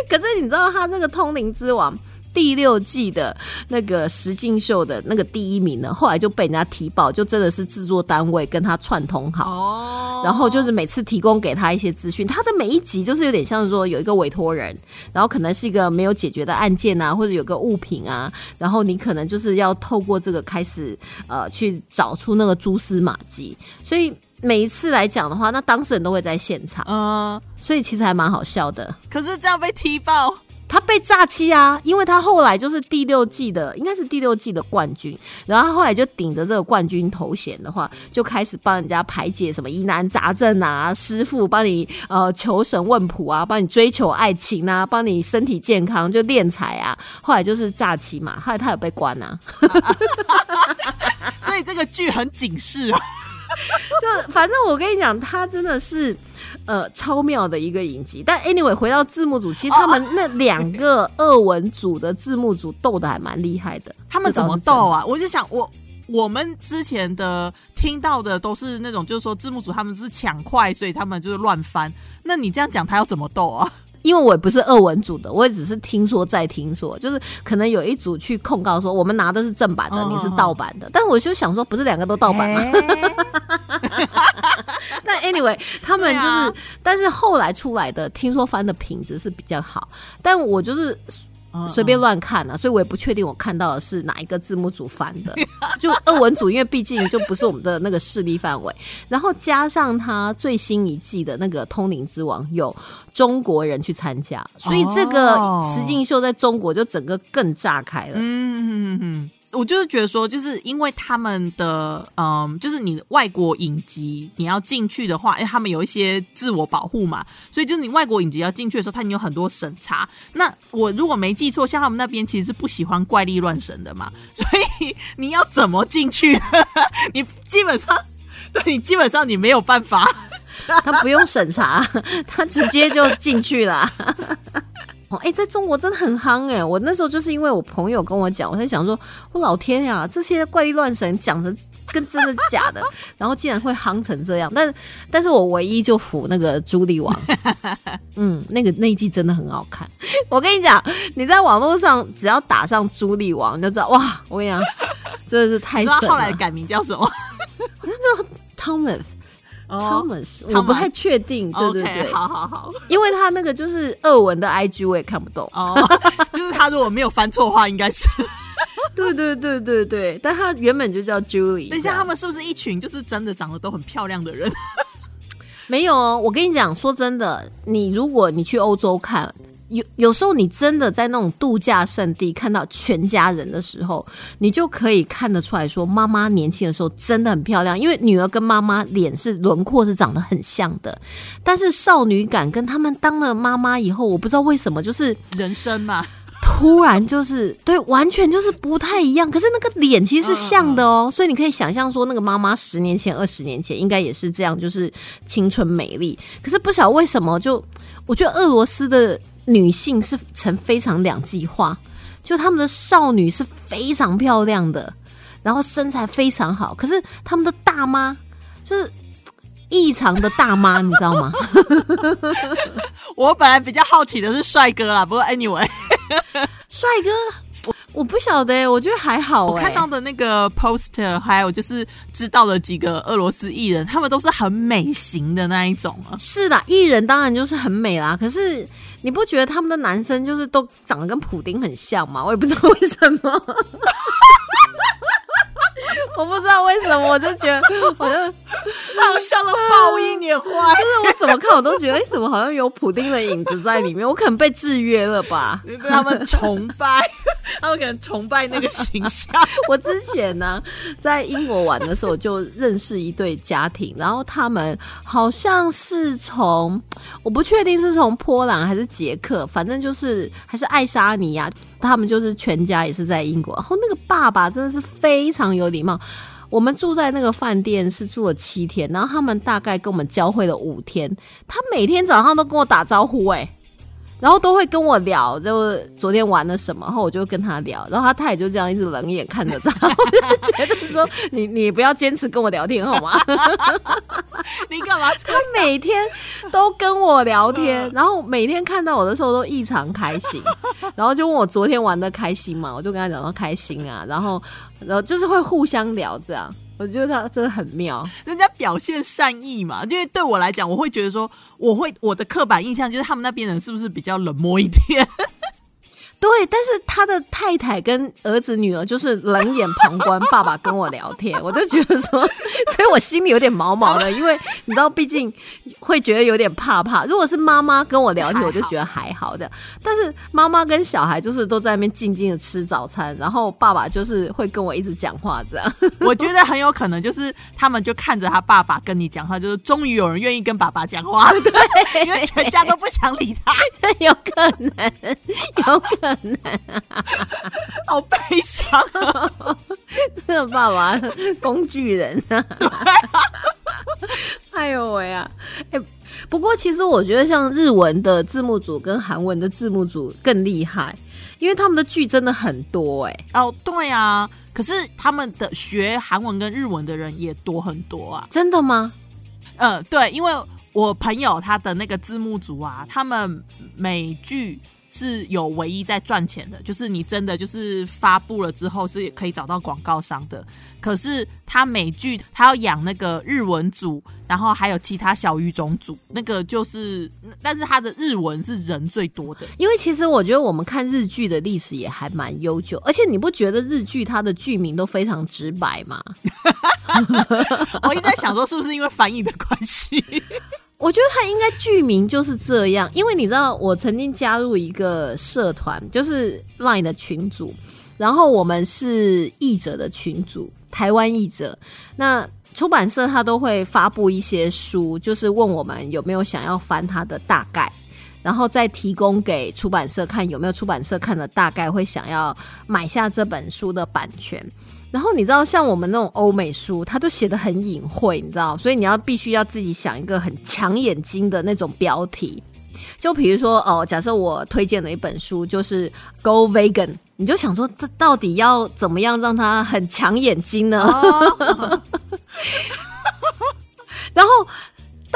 可是你知道他这个《通灵之王》第六季的那个石敬秀的那个第一名呢，后来就被人家提报，就真的是制作单位跟他串通好。哦。然后就是每次提供给他一些资讯，他的每一集就是有点像是说有一个委托人，然后可能是一个没有解决的案件啊，或者有个物品啊，然后你可能就是要透过这个开始呃去找出那个蛛丝马迹，所以每一次来讲的话，那当事人都会在现场，嗯，所以其实还蛮好笑的。可是这样被踢爆，他被诈欺啊，因为他后来就是第六季的，应该是第六季的冠军，然后他后来就顶着这个冠军头衔的话，就开始帮人家排解什么疑难杂症啊，师傅帮你呃求神问卜啊，帮你追求爱情啊，帮你身体健康就敛财啊，后来就是诈欺嘛，后来他有被关啊，<laughs> 所以这个剧很警示啊。<laughs> 就反正我跟你讲，他真的是呃超妙的一个影集。但 anyway，回到字幕组，其实他们那两个俄文组的字幕组斗的还蛮厉害的。他们怎么斗啊？我就想我。我们之前的听到的都是那种，就是说字幕组他们是抢快，所以他们就是乱翻。那你这样讲，他要怎么斗啊？<laughs> 因为我也不是二文组的，我也只是听说再听说，就是可能有一组去控告说我们拿的是正版的，嗯你是盗版的。但我就想说，不是两个都盗版吗？但 <laughs> anyway，<laughs> 他们就是，啊但是后来出来的，听说翻的品质是比较好，但我就是。嗯随便乱看啊，所以我也不确定我看到的是哪一个字幕组翻的，<laughs> 就二文组，因为毕竟就不是我们的那个势力范围。然后加上他最新一季的那个《通灵之王》有中国人去参加，所以这个哦石敬秀在中国就整个更炸开了。嗯嗯嗯，我就是觉得说，就是因为他们的嗯，就是你外国影集你要进去的话，因为，他们有一些自我保护嘛，所以就是你外国影集要进去的时候，他已经有很多审查。那我如果没记错，像他们那边其实是不喜欢怪力乱神的嘛，所以你要怎么进去？<laughs> 你基本上，对你基本上你没有办法。他不用审查，他直接就进去了。哦，哎、在中国真的很夯哎！我那时候就是因为我朋友跟我讲，我在想说，我老天呀，这些怪力乱神讲的跟真的假的，<laughs> 然后竟然会夯成这样。但但是我唯一就服那个朱莉王，<laughs> 嗯，那个那一季真的很好看。我跟你讲，你在网络上只要打上朱莉王，你就知道哇！我跟你讲，真的是太知神了。后来改名叫什么？Thomas 哦 Thomas，我不太确定，对对对。好好好。因为他那个就是俄文的 IG 我也看不懂。哦，<laughs> 就是他如果没有翻错的话，应该是。<laughs> 对对对对对，但他原本就叫 Julie。等一下，他们是不是一群就是真的长得都很漂亮的人？<laughs> 没有哦。我跟你讲，说真的，你如果你去欧洲看。有有时候你真的在那种度假胜地看到全家人的时候，你就可以看得出来说，妈妈年轻的时候真的很漂亮，因为女儿跟妈妈脸是轮廓是长得很像的，但是少女感跟他们当了妈妈以后，我不知道为什么就是人生嘛，突然就是对，完全就是不太一样。可是那个脸其实是像的哦，所以你可以想象说，那个妈妈十年前、二十年前应该也是这样，就是青春美丽。可是不晓得为什么，就我觉得俄罗斯的女性是呈非常两极化，就他们的少女是非常漂亮的，然后身材非常好，可是他们的大妈就是异常的大妈，你知道吗？我本来比较好奇的是帅哥啦，不过 anyway，<laughs> 帅哥，我我不晓得欸，我觉得还好欸。我看到的那个 poster，还有就是知道了几个俄罗斯艺人，他们都是很美型的那一种啊。是的，艺人当然就是很美啦。可是你不觉得他们的男生就是都长得跟普丁很像吗？我也不知道为什么。<laughs> 我不知道为什么，我就觉得，<laughs> 我就就是让我笑到爆音也坏。我怎么看我都觉得，哎、怎么好像有普丁的影子在里面？我可能被制约了吧？对他们崇拜，<laughs> 他们可能崇拜那个形象。我之前呢，在英国玩的时候，就认识一对家庭，然后他们好像是从，我不确定是从波兰还是捷克，反正就是还是爱沙尼亚，他们就是全家也是在英国。然后那个爸爸真的是非常有礼我们住在那个饭店是住了七天，然后他们大概跟我们教会了五天，他每天早上都跟我打招呼、哎。然后都会跟我聊，就昨天玩了什么，然后我就跟他聊，然后他他也就这样一直冷眼看着他，<laughs> 我就觉得说你你不要坚持跟我聊天好吗？<laughs> 你干嘛？<laughs> 他每天都跟我聊天，然后每天看到我的时候都异常开心，然后就问我昨天玩的开心嘛，我就跟他讲说开心啊，然后然后就是会互相聊这样，我觉得他真的很妙。人家表现善意嘛，因为对我来讲，我会觉得说，我会我的刻板印象就是他们那边人是不是比较冷漠一点？对，但是他的太太跟儿子女儿就是冷眼旁观，爸爸跟我聊天，<laughs> 我就觉得说，<laughs> 所以我心里有点毛毛的，因为你知道，毕竟会觉得有点怕怕。如果是妈妈跟我聊天，我就觉得还好的，但是妈妈跟小孩就是都在那边静静的吃早餐，然后爸爸就是会跟我一直讲话这样。<laughs> 我觉得很有可能就是他们就看着他爸爸跟你讲话，就是终于有人愿意跟爸爸讲话，对，因为全家都不想理他，有可能，有可能。<laughs> 好悲伤啊！<laughs> 这个爸爸工具人啊！哎呦喂啊！哎，不过其实我觉得像日文的字幕组跟韩文的字幕组更厉害，因为他们的剧真的很多哎。哦，对啊，可是他们的学韩文跟日文的人也多很多啊。真的吗？嗯，对，因为我朋友他的那个字幕组啊，他们美剧。是有唯一在赚钱的，就是你真的就是发布了之后是可以找到广告商的。可是他美剧他要养那个日文组，然后还有其他小语种组，那个就是，但是他的日文是人最多的。因为其实我觉得我们看日剧的历史也还蛮悠久，而且你不觉得日剧它的剧名都非常直白吗？<laughs> 我一直在想说，是不是因为翻译的关系？我觉得他应该剧名就是这样，因为你知道，我曾经加入一个社团，就是 LINE 的群组，然后我们是译者的群组，台湾译者。那出版社他都会发布一些书，就是问我们有没有想要翻它的大概，然后再提供给出版社看有没有出版社看了大概会想要买下这本书的版权。然后你知道，像我们那种欧美书，它都写的很隐晦，你知道，所以你要必须要自己想一个很抢眼睛的那种标题。就比如说，哦，假设我推荐了一本书，就是 Go Vegan，你就想说，这到底要怎么样让它很抢眼睛呢？<laughs> 然后。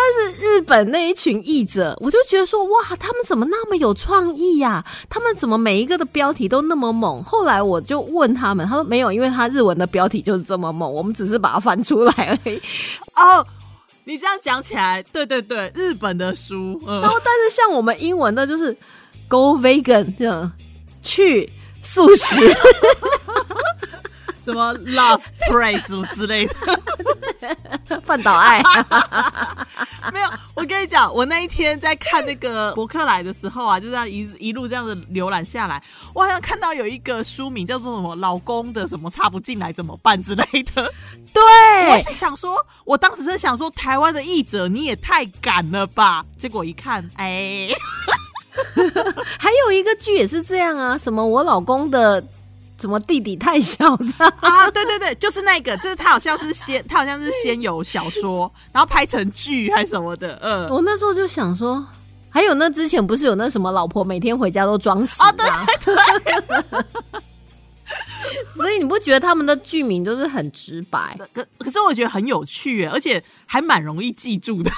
但是日本那一群译者，我就觉得说，哇，他们怎么那么有创意呀？他们怎么每一个的标题都那么猛？后来我就问他们，他说没有，因为他日文的标题就是这么猛，我们只是把它翻出来而已。哦，你这样讲起来，对对对，日本的书，然后但是像我们英文的，就是 Go Vegan 这样去素食。<laughs> 什么 love pray” 之之类的，<laughs> 范岛爱。<laughs> 我跟你讲，我那一天在看那个博客来的时候啊，就这样一一路这样子浏览下来，我好像看到有一个书名叫做什么“老公的什么插不进来怎么办”之类的。对，我是想说，我当时是想说，台湾的译者你也太敢了吧？结果一看，哎，<laughs> 还有一个剧也是这样啊，什么我老公的。什么弟弟太小的啊？对对对，就是那个，就是他好像是先，<laughs> 他好像是先有小说，然后拍成剧还是什么的。嗯，我那时候就想说，还有那之前不是有那什么老婆每天回家都装死啊？对对。<laughs> 所以你不觉得他们的剧名都是很直白？可可是我觉得很有趣，而且还蛮容易记住的。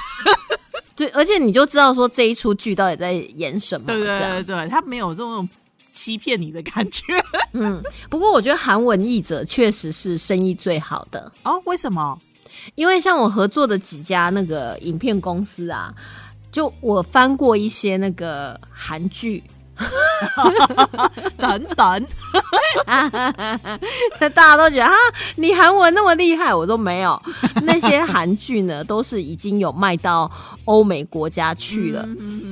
对，而且你就知道说这一出剧到底在演什么。对对对对，他没有这种。欺骗你的感觉，<laughs> 嗯，不过我觉得韩文译者确实是生意最好的哦。为什么？因为像我合作的几家那个影片公司啊，就我翻过一些那个韩剧，<laughs> 等等，<laughs> 大家都觉得啊，你韩文那么厉害，我都没有。那些韩剧呢，都是已经有卖到欧美国家去了，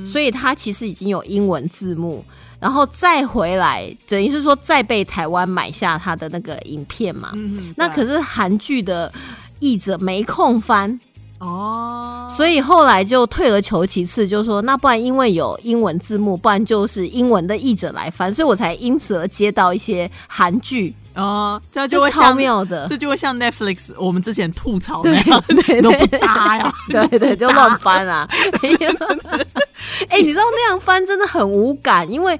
所以它其实已经有英文字幕。然后再回来，等于是说再被台湾买下他的那个影片嘛。那可是韩剧的译者没空翻。哦，所以后来就退而求其次，就说那不然因为有英文字幕，不然就是英文的译者来翻，所以我才因此而接到一些韩剧哦，这就会像妙的，这就会像 Netflix 我们之前吐槽那样，都不搭呀，<laughs> 对对，就乱翻啊。<laughs> 哎、你知道那样翻真的很无感，因为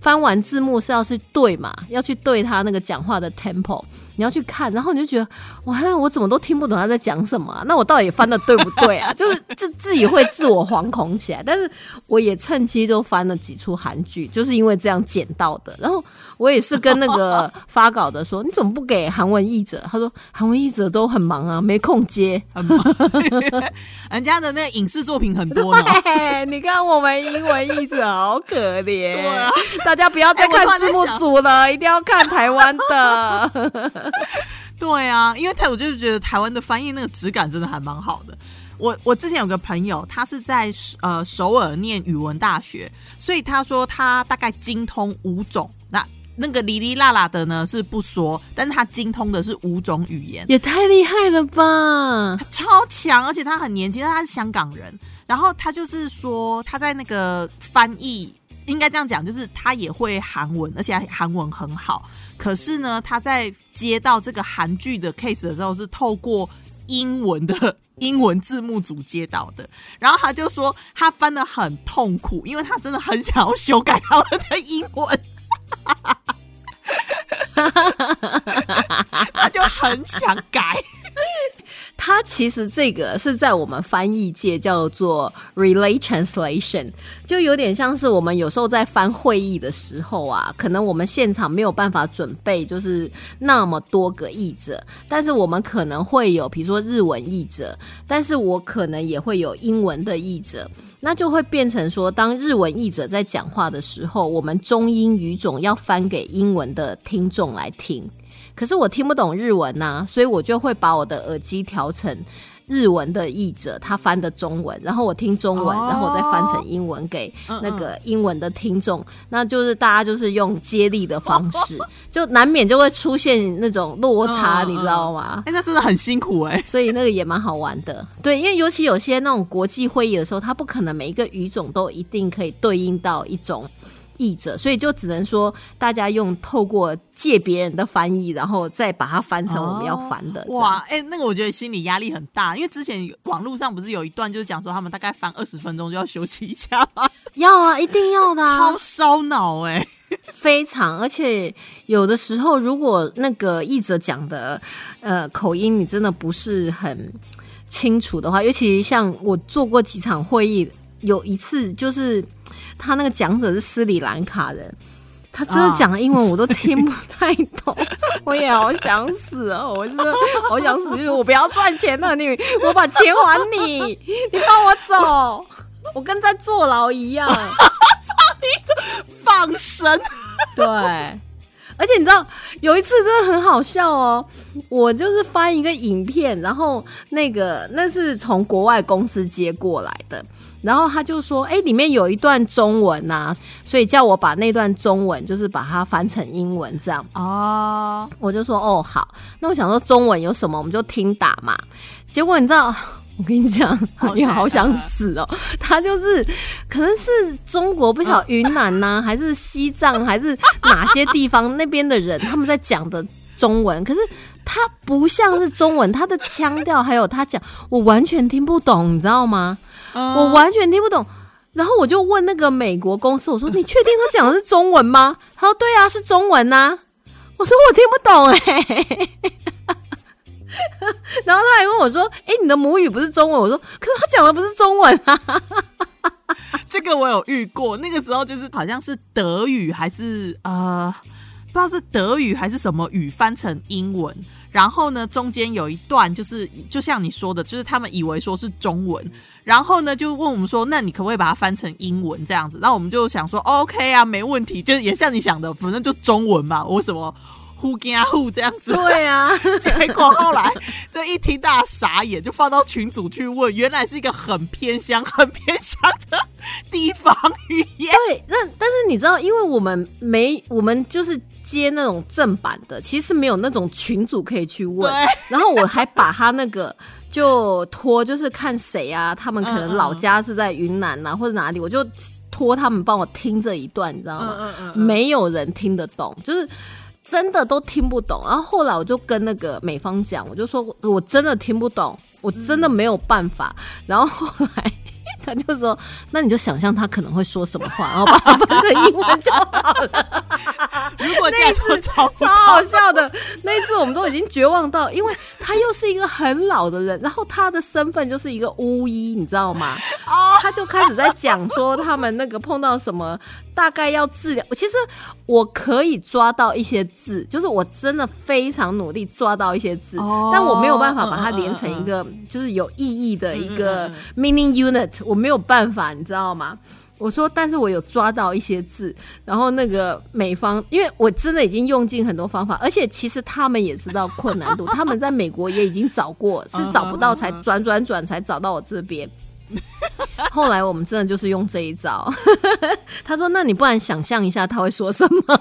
翻完字幕是要去对嘛，要去对他那个讲话的 tempo，你要去看，然后你就觉得哇，那我怎么都听不懂他在讲什么啊、那我到底翻的对不对啊？<laughs> 就是就自己会自我惶恐起来。但是我也趁机就翻了几出韩剧，就是因为这样捡到的。然后我也是跟那个发稿的说，你怎么不给韩文译者？他说韩文译者都很忙啊，没空接。很忙，人家的那个影视作品很多呢。对，你看我们英文译者好可怜，<laughs> 对啊大家不要再看字幕组了，一定要看台湾的。<laughs> 对啊，因为台我就是觉得台湾的翻译那个质感真的还蛮好的。我我之前有个朋友，他是在呃首尔念语文大学，所以他说他大概精通五种。那那个哩哩啦啦的呢是不说，但是他精通的是五种语言，也太厉害了吧！超强，而且他很年轻，但他是香港人。然后他就是说他在那个翻译，应该这样讲，就是他也会韩文，而且韩文很好。可是呢，他在接到这个韩剧的 case 的时候，是透过英文的 <laughs> 英文字幕组接到的。然后他就说他翻的很痛苦，因为他真的很想要修改他们的英文。<laughs> 他就很想改，它其实这个是在我们翻译界叫做 relay translation，就有点像是我们有时候在翻会议的时候啊，可能我们现场没有办法准备就是那么多个译者，但是我们可能会有比如说日文译者，但是我可能也会有英文的译者。那就会变成说，当日文译者在讲话的时候，我们中英语种要翻给英文的听众来听。可是我听不懂日文呐、所以我就会把我的耳机调成日文的译者他翻的中文，然后我听中文，哦然后我再翻成英文给那个英文的听众。那就是大家就是用接力的方式，<laughs> 就难免就会出现那种落差，嗯你知道吗？哎、那真的很辛苦哎、所以那个也蛮好玩的，对，因为尤其有些那种国际会议的时候，它不可能每一个语种都一定可以对应到一种译者，所以就只能说大家用透过借别人的翻译，然后再把它翻成我们要翻的。哦哇，哎、那个我觉得心理压力很大，因为之前网络上不是有一段就是讲说他们大概翻二十分钟就要休息一下吗？<laughs> 要啊，一定要的、啊超，烧脑哎、非常，而且有的时候如果那个译者讲的呃口音你真的不是很清楚的话，尤其像我做过几场会议，有一次就是他那个讲者是斯里兰卡人。他真的讲的英文我都听不 <laughs> 太懂，我也好想死哦！我真的好想死，就是我不要赚钱了，你我把钱还你，<laughs> 你放我走，我跟在坐牢一样。放生，对，而且你知道有一次真的很好笑哦，我就是翻一个影片，然后那个那是从国外公司接过来的，然后他就说，哎、里面有一段中文呐、所以叫我把那段中文就是把它翻成英文这样。哦，我就说哦好，那我想说中文有什么我们就听打嘛。结果你知道，我跟你讲也好想死哦。他就是可能是中国不晓得云南呐、还是西藏，还是哪些地方 <laughs> 那边的人他们在讲的中文，可是他不像是中文，他的腔调还有他讲，我完全听不懂，你知道吗？嗯我完全听不懂。然后我就问那个美国公司，我说：“你确定他讲的是中文吗？”他说：“对啊，是中文呐、我说：“我听不懂哎、<laughs> 然后他还问我说：“哎、你的母语不是中文？”我说：“可是他讲的不是中文啊。<laughs> 这个我有遇过，那个时候就是好像是德语还是呃，不知道是德语还是什么语翻成英文。然后呢，中间有一段就是，就像你说的，就是他们以为说是中文，然后呢就问我们说，那你可不可以把它翻成英文这样子？然后我们就想说，OK 啊，没问题，就是也像你想的，反正就中文嘛，我什么呼跟呼这样”子。对啊，<laughs> 结果后来就一听大家傻眼，就放到群组去问，原来是一个很偏乡、很偏乡的地方语言。对，那但是你知道，因为我们没，我们就是接那种正版的，其实没有那种群主可以去问对。然后我还把他那个就托，就是看谁啊，他们可能老家是在云南呐、或者哪里，我就托他们帮我听这一段，你知道吗？嗯嗯嗯没有人听得懂，就是。真的都听不懂，然后后来我就跟那个美方讲，我就说我真的听不懂，我真的没有办法。然后后来 <laughs> 他就说，那你就想象他可能会说什么话，然后把它翻成英文就好了。<laughs> 如果这样都找不超好笑的。那一次我们都已经绝望到，因为他又是一个很老的人，然后他的身份就是一个巫医，你知道吗？他就开始在讲说他们那个碰到什么，大概要治疗。其实我可以抓到一些字，就是我真的非常努力抓到一些字，哦但我没有办法把它连成一个就是有意义的一个 meaning unit，我没有办法，你知道吗？我说，但是我有抓到一些字，然后那个美方，因为我真的已经用尽很多方法，而且其实他们也知道困难度，<laughs> 他们在美国也已经找过，是找不到才转转转才找到我这边。<laughs> 后来我们真的就是用这一招，<laughs> 他说：“那你不然想象一下他会说什么？”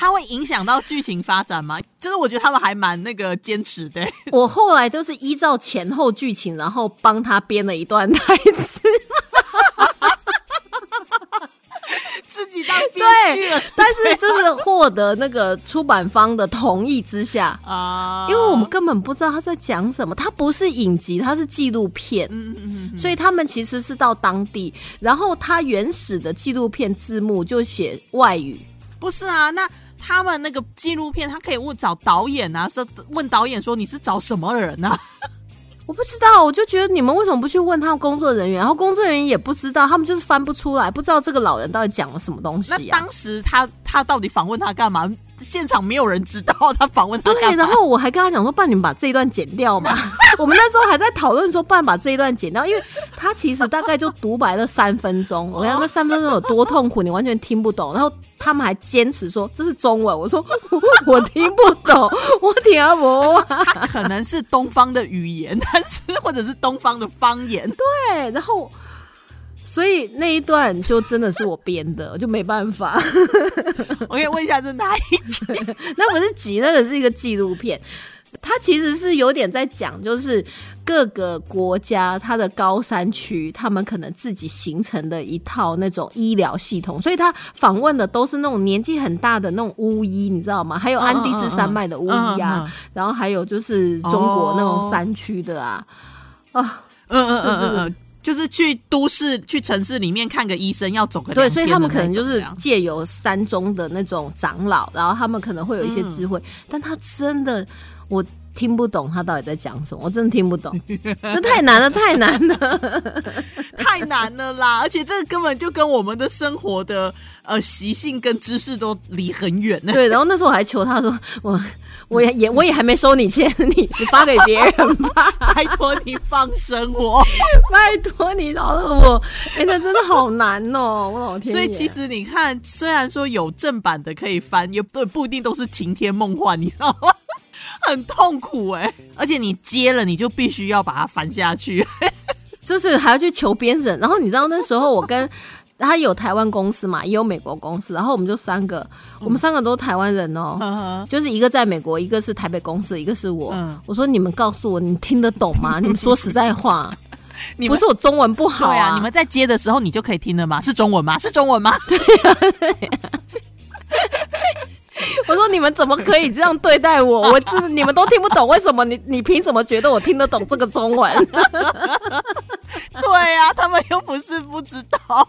它会影响到剧情发展吗？就是我觉得他们还蛮那个坚持的。<laughs> 我后来就是依照前后剧情，然后帮他编了一段台词。<laughs> 自己当编剧对了，但是就是获得那个出版方的同意之下，啊，因为我们根本不知道他在讲什么，他不是影集，他是纪录片，嗯嗯嗯所以他们其实是到当地，然后他原始的纪录片字幕就写外语，不是啊，那他们那个纪录片，他可以问找导演啊，说问导演说你是找什么人啊？<laughs> 我不知道，我就觉得你们为什么不去问他们工作人员？然后工作人员也不知道，他们就是翻不出来，不知道这个老人到底讲了什么东西啊。那当时他他到底访问他干嘛？现场没有人知道他访问他对，然。后我还跟他讲说，不然你们把这一段剪掉嘛。<laughs> 我们那时候还在讨论说，不然把这一段剪掉，因为他其实大概就独白了三分钟。<laughs> 我想那三分钟有多痛苦，你完全听不懂。然后他们还坚持说这是中文，我说我听不懂，我听不懂。可能是东方的语言，但是或者是东方的方言。对，然后。所以那一段就真的是我编的，我就没办法。<laughs> 我可以问一下，是哪一集？<laughs> 那不是集，那个是一个纪录片。它其实是有点在讲，就是各个国家它的高山区，他们可能自己形成的一套那种医疗系统，所以他访问的都是那种年纪很大的那种巫医，你知道吗？还有安第斯山脉的巫医啊嗯，然后还有就是中国那种山区的啊，啊，嗯嗯嗯嗯，就是去都市、去城市里面看个医生要走个对，所以他们可能就是借由山中的那种长老，然后他们可能会有一些智慧，嗯但他真的我听不懂他到底在讲什么，我真的听不懂，<laughs> 这太难了，太难了。<laughs> <laughs> 太难了啦！而且这个根本就跟我们的生活的呃习性跟知识都离很远呢。对，然后那时候我还求他说，我我也也我也还没收你钱，你你发给别人吧，拜托你放生我。拜托你饶了我。哎、那真的好难哦，我老天！所以其实你看，虽然说有正版的可以翻，也对不一定都是晴天梦幻，你知道吗？很痛苦哎、而且你接了，你就必须要把它翻下去。<laughs> 就是还要去求编审，然后你知道那时候我跟他有台湾公司嘛，也有美国公司，然后我们就三个，我们三个都是台湾人哦。嗯就是一个在美国，一个是台北公司，一个是我。嗯我说你们告诉我，你听得懂吗？你们说实在话，<laughs> 你们不是我中文不好对啊，你们在接的时候你就可以听了吗？是中文吗？是中文吗？<laughs> 我说你们怎么可以这样对待我？<laughs> 我你们都听不懂，为什么你你凭什么觉得我听得懂这个中文？<laughs> 对啊，他们又不是不知道。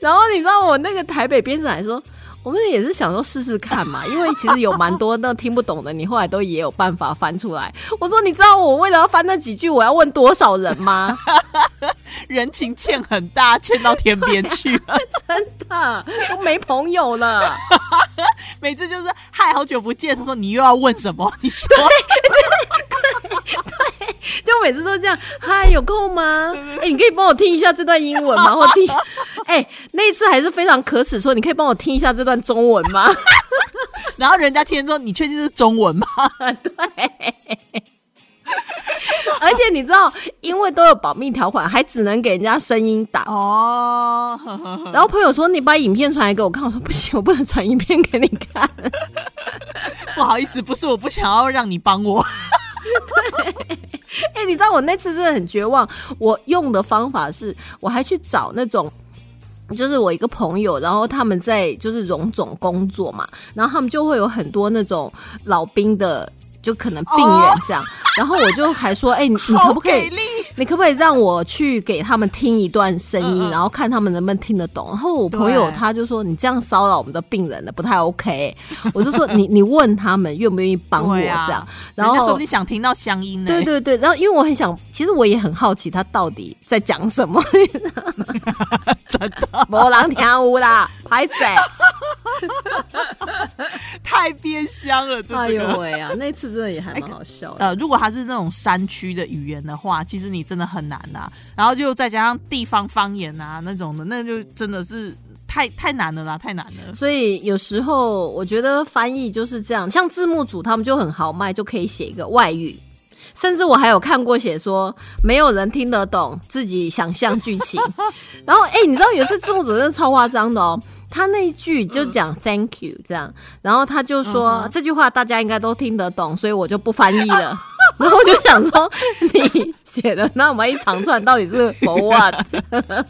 然后你知道我那个台北编审还说。我们也是想说试试看嘛，<laughs> 因为其实有蛮多那听不懂的，你后来都也有办法翻出来。我说你知道我为了要翻那几句，我要问多少人吗？<laughs> 人情欠很大，欠到天边去了。<laughs> 真的都没朋友了。每次就是嗨，好久不见。他说你又要问什么？你说 <laughs> 就每次都这样，嗨，有空吗？<laughs> 哎、你可以帮我听一下这段英文吗？我听，<laughs> 哎、那一次还是非常可耻，说你可以帮我听一下这段中文吗？然后人家听说你确定是中文吗？对。而且你知道，因为都有保密条款，还只能给人家声音打。哦，然后朋友说：“你把影片传来给我看。”我说：“不行，我不能传影片给你看。不好意思，不是我不想要让你帮我。<laughs> 对 <laughs> 哎、你知道我那次真的很绝望。我用的方法是，我还去找那种。就是我一个朋友，然后他们在就是荣总工作嘛，然后他们就会有很多那种老兵的，就可能病人这样。然后我就还说，哎、你你可不可以？你可不可以让我去给他们听一段声音，嗯嗯然后看他们能不能听得懂？然后我朋友他就说：“你这样骚扰我们的病人了，不太 OK。”我就说：“你你问他们愿不愿意帮我这样？”然后说你想听到乡音呢。对对对，然后因为我很想，其实我也很好奇他到底在讲什么。<laughs> 真的魔狼跳舞啦，拍子！<laughs> 太变香了，这哎。呦喂啊，那次真的也还蛮好笑的。呃，如果它是那种山区的语言的话，其实你真的很难呐、然后就再加上地方方言啊那种的，那就真的是太太难了啦，太难了。所以有时候我觉得翻译就是这样，像字幕组他们就很豪迈，就可以写一个外语。甚至我还有看过写说没有人听得懂，自己想象剧情。然后哎、你知道有一次字幕组真的超夸张的哦，他那一句就讲 thank you 这样，然后他就说、这句话大家应该都听得懂，所以我就不翻译了。<laughs> 然后我就想说，你写的那么一长串，到底是 <laughs> for what？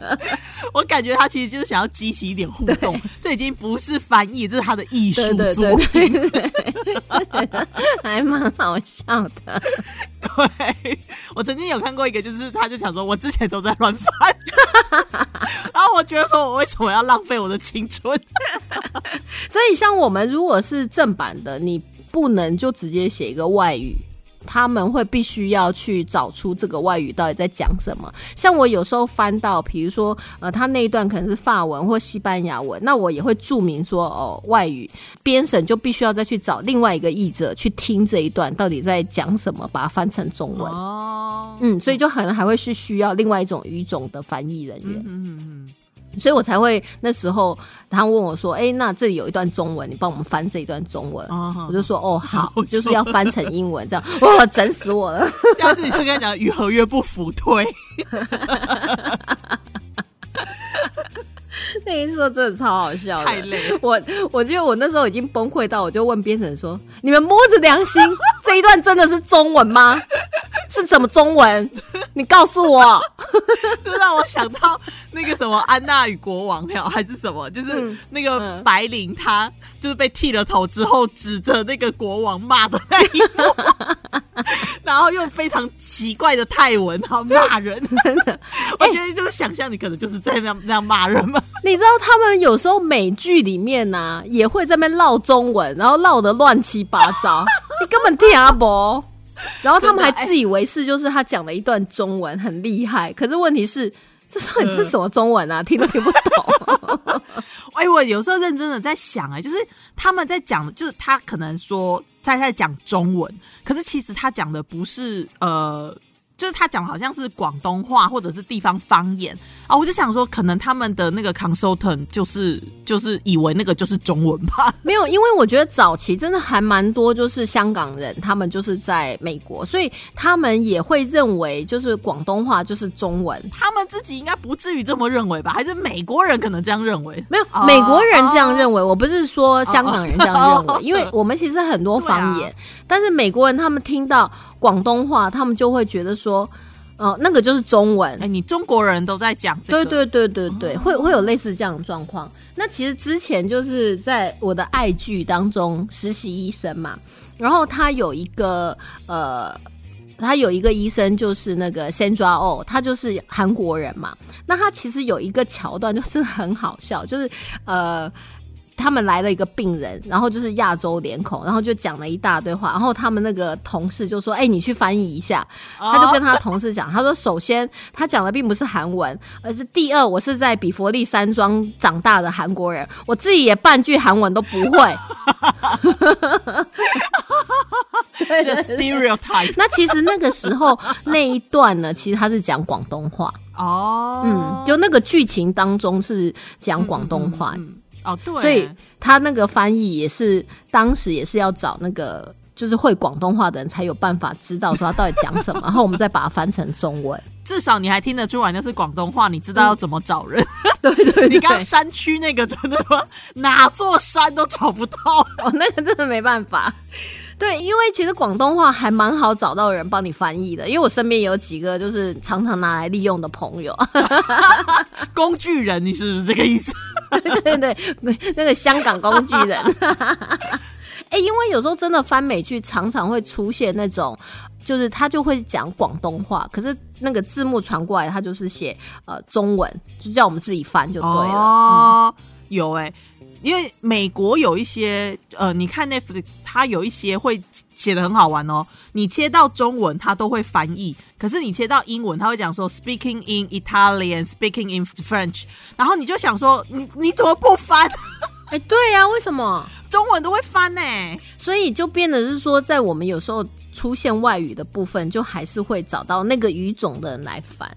<laughs> 我感觉他其实就是想要激起一点互动，这已经不是翻译，这是他的艺术对，<laughs> 还蛮好笑的。对，我曾经有看过一个，就是他就想说，我之前都在乱翻，然后我觉得说我为什么要浪费我的青春？所以，像我们如果是正版的，你不能就直接写一个外语。他们会必须要去找出这个外语到底在讲什么。像我有时候翻到，比如说，呃，他那一段可能是法文或西班牙文，那我也会注明说，哦，外语编审就必须要再去找另外一个译者去听这一段到底在讲什么，把它翻成中文。哦，嗯，所以就可能还会是需要另外一种语种的翻译人员。嗯嗯所以我才会那时候他问我说：“哎、那这里有一段中文，你帮我们翻这一段中文。哦我就说：“哦，好，<laughs> 就是要翻成英文这样。<laughs> ”哇，整死我了！<laughs> 下次你就跟他讲与合约不符，退。<laughs> 那一次真的超好笑的，太累了我我觉得我那时候已经崩溃到，我就问编审说：“你们摸着良心，<laughs> 这一段真的是中文吗？是什么中文？你告诉我。<laughs> ”这让我想到那个什么安娜与国王了，还是什么，就是嗯那个嗯白灵，他就是被剃了头之后，指着那个国王骂的那一幕，<laughs> 然后用非常奇怪的泰文，然后骂人。<laughs> 真的，<laughs> 我觉得就是想象你可能就是在那样那样骂人嘛。你知道他们有时候美剧里面呢、也会在那边唠中文，然后唠得乱七八糟，你根本听不。然后他们还自以为是，就是他讲了一段中文很厉害，可是问题是，这到底是什么中文啊？听都听不懂。哎，我有时候认真的在想，哎，就是他们在讲，就是他可能说他在讲中文，可是其实他讲的不是呃。就是他讲好像是广东话或者是地方方言啊，我就想说，可能他们的那个 consultant 就是就是以为那个就是中文吧。<laughs> 没有，因为我觉得早期真的还蛮多，就是香港人，他们就是在美国，所以他们也会认为就是广东话就是中文。他们自己应该不至于这么认为吧？还是美国人可能这样认为？没有，哦美国人这样认为，我不是说香港人这样认为，哦因为我们其实很多方言，对但是美国人他们听到广东话，他们就会觉得说，呃，那个就是中文。哎，你中国人都在讲这个，对对对对对，会会有类似这样的状况。那其实之前就是在我的爱剧当中实习医生嘛，然后他有一个呃。他有一个医生，就是那个 Sandra Oh，他就是韩国人嘛。那他其实有一个桥段，就真的很好笑，就是呃，他们来了一个病人，然后就是亚洲脸孔，然后就讲了一大堆话，然后他们那个同事就说：“哎、你去翻译一下。”他就跟他同事讲，他说：“首先，他讲的并不是韩文，而是第二，我是在比佛利山庄长大的韩国人，我自己也半句韩文都不会。<laughs> 对这 stereotype <laughs> 那其实那个时候那一段呢，其实他是讲广东话，哦，嗯，就那个剧情当中是讲广东话，嗯哦，对，所以他那个翻译也是当时也是要找那个。就是会广东话的人才有办法知道说他到底讲什么，然后我们再把它翻成中文。<laughs> 至少你还听得出来那是广东话，你知道要怎么找人。<laughs> 对对对，你刚刚山区那个真的吗？哪座山都找不到。哦，那个真的没办法。对，因为其实广东话还蛮好找到人帮你翻译的，因为我身边有几个就是常常拿来利用的朋友。<laughs> 工具人，你是不是这个意思？<laughs> 对对对，那个香港工具人。<laughs> 哎、因为有时候真的翻美剧，常常会出现那种，就是他就会讲广东话，可是那个字幕传过来，他就是写呃中文，就叫我们自己翻就对了。哦，有哎、因为美国有一些呃，你看 Netflix，它有一些会写的很好玩哦。你切到中文，它都会翻译；可是你切到英文，它会讲说 speaking in Italian, speaking in French，然后你就想说，你你怎么不翻？哎、对呀、为什么？中文都会翻呢、所以就变得是说，在我们有时候出现外语的部分，就还是会找到那个语种的人来翻。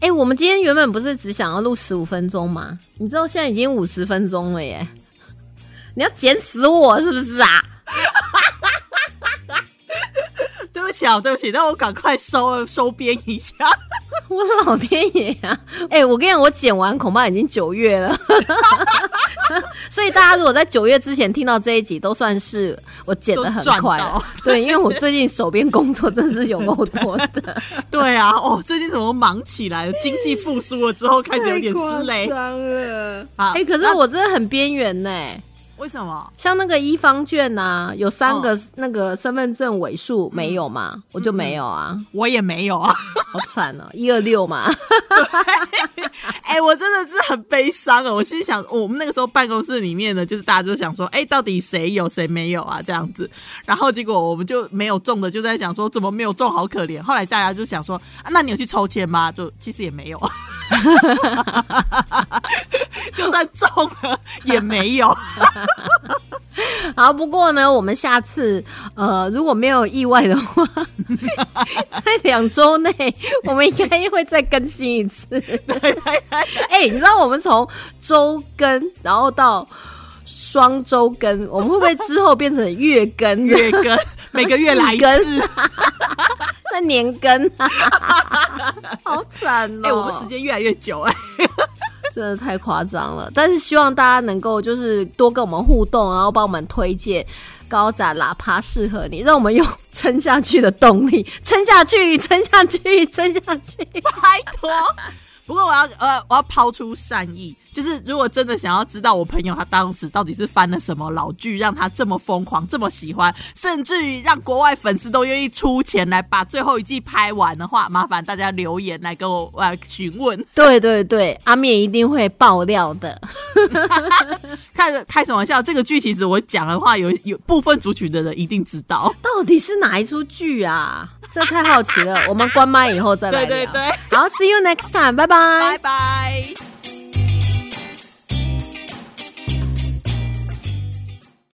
哎、我们今天原本不是只想要录十五分钟吗？你知道现在已经五十分钟了耶！你要剪死我是不是啊？<laughs> <laughs> 对不起啊，对不起，那我赶快收收编一下。<laughs> 我老天爷呀、哎、我跟你讲，我剪完恐怕已经九月了，<laughs> 所以大家如果在九月之前听到这一集，都算是我剪的很快了。对，因为我最近手边工作真的是有够多的，对啊，哦，最近怎么忙起来了？经济复苏了之后，开始有点失雷。了。好哎、可是我真的很边缘呢。为什么？像那个一方券呐、有三个哦那个身份证尾数没有嘛，我就没有啊，我也没有啊。<laughs> 好惨哦，一二六嘛。哎、我真的是很悲伤哦。我心想，我们那个时候办公室里面呢，就是大家就想说，哎、到底谁有谁没有啊？这样子。然后结果我们就没有中的，就在想说怎么没有中，好可怜。后来大家就想说，啊、那你有去抽签吗？就其实也没有，<laughs> 就算中了也没有。<laughs> 好，不过呢，我们下次呃，如果没有意外的话，<laughs> 在两周内，我们应该会再更新一次。哎、你知道我们从周更，然后到双周更，我们会不会之后变成月更？月更 <laughs> 每个月来一次。<laughs> 那年更啊，<laughs> 好惨哦！哎、我们时间越来越久哎、真的太夸张了。但是希望大家能够就是多跟我们互动，然后帮我们推荐高展喇叭适合你，让我们有撑下去的动力，撑下去，撑下去，撑下去。拜托。不过我要呃，我要抛出善意，就是如果真的想要知道我朋友他当时到底是翻了什么老剧，让他这么疯狂、这么喜欢，甚至于让国外粉丝都愿意出钱来把最后一季拍完的话，麻烦大家留言来跟我呃询问。<laughs> 对对对，阿面一定会爆料的。开开什么玩笑？这个剧其实我讲的话，有有部分族群的人一定知道。<laughs> 到底是哪一出剧啊？<laughs> 这太好奇了，我们关麦以后再来聊。对对对，好，See you next time，拜拜拜拜。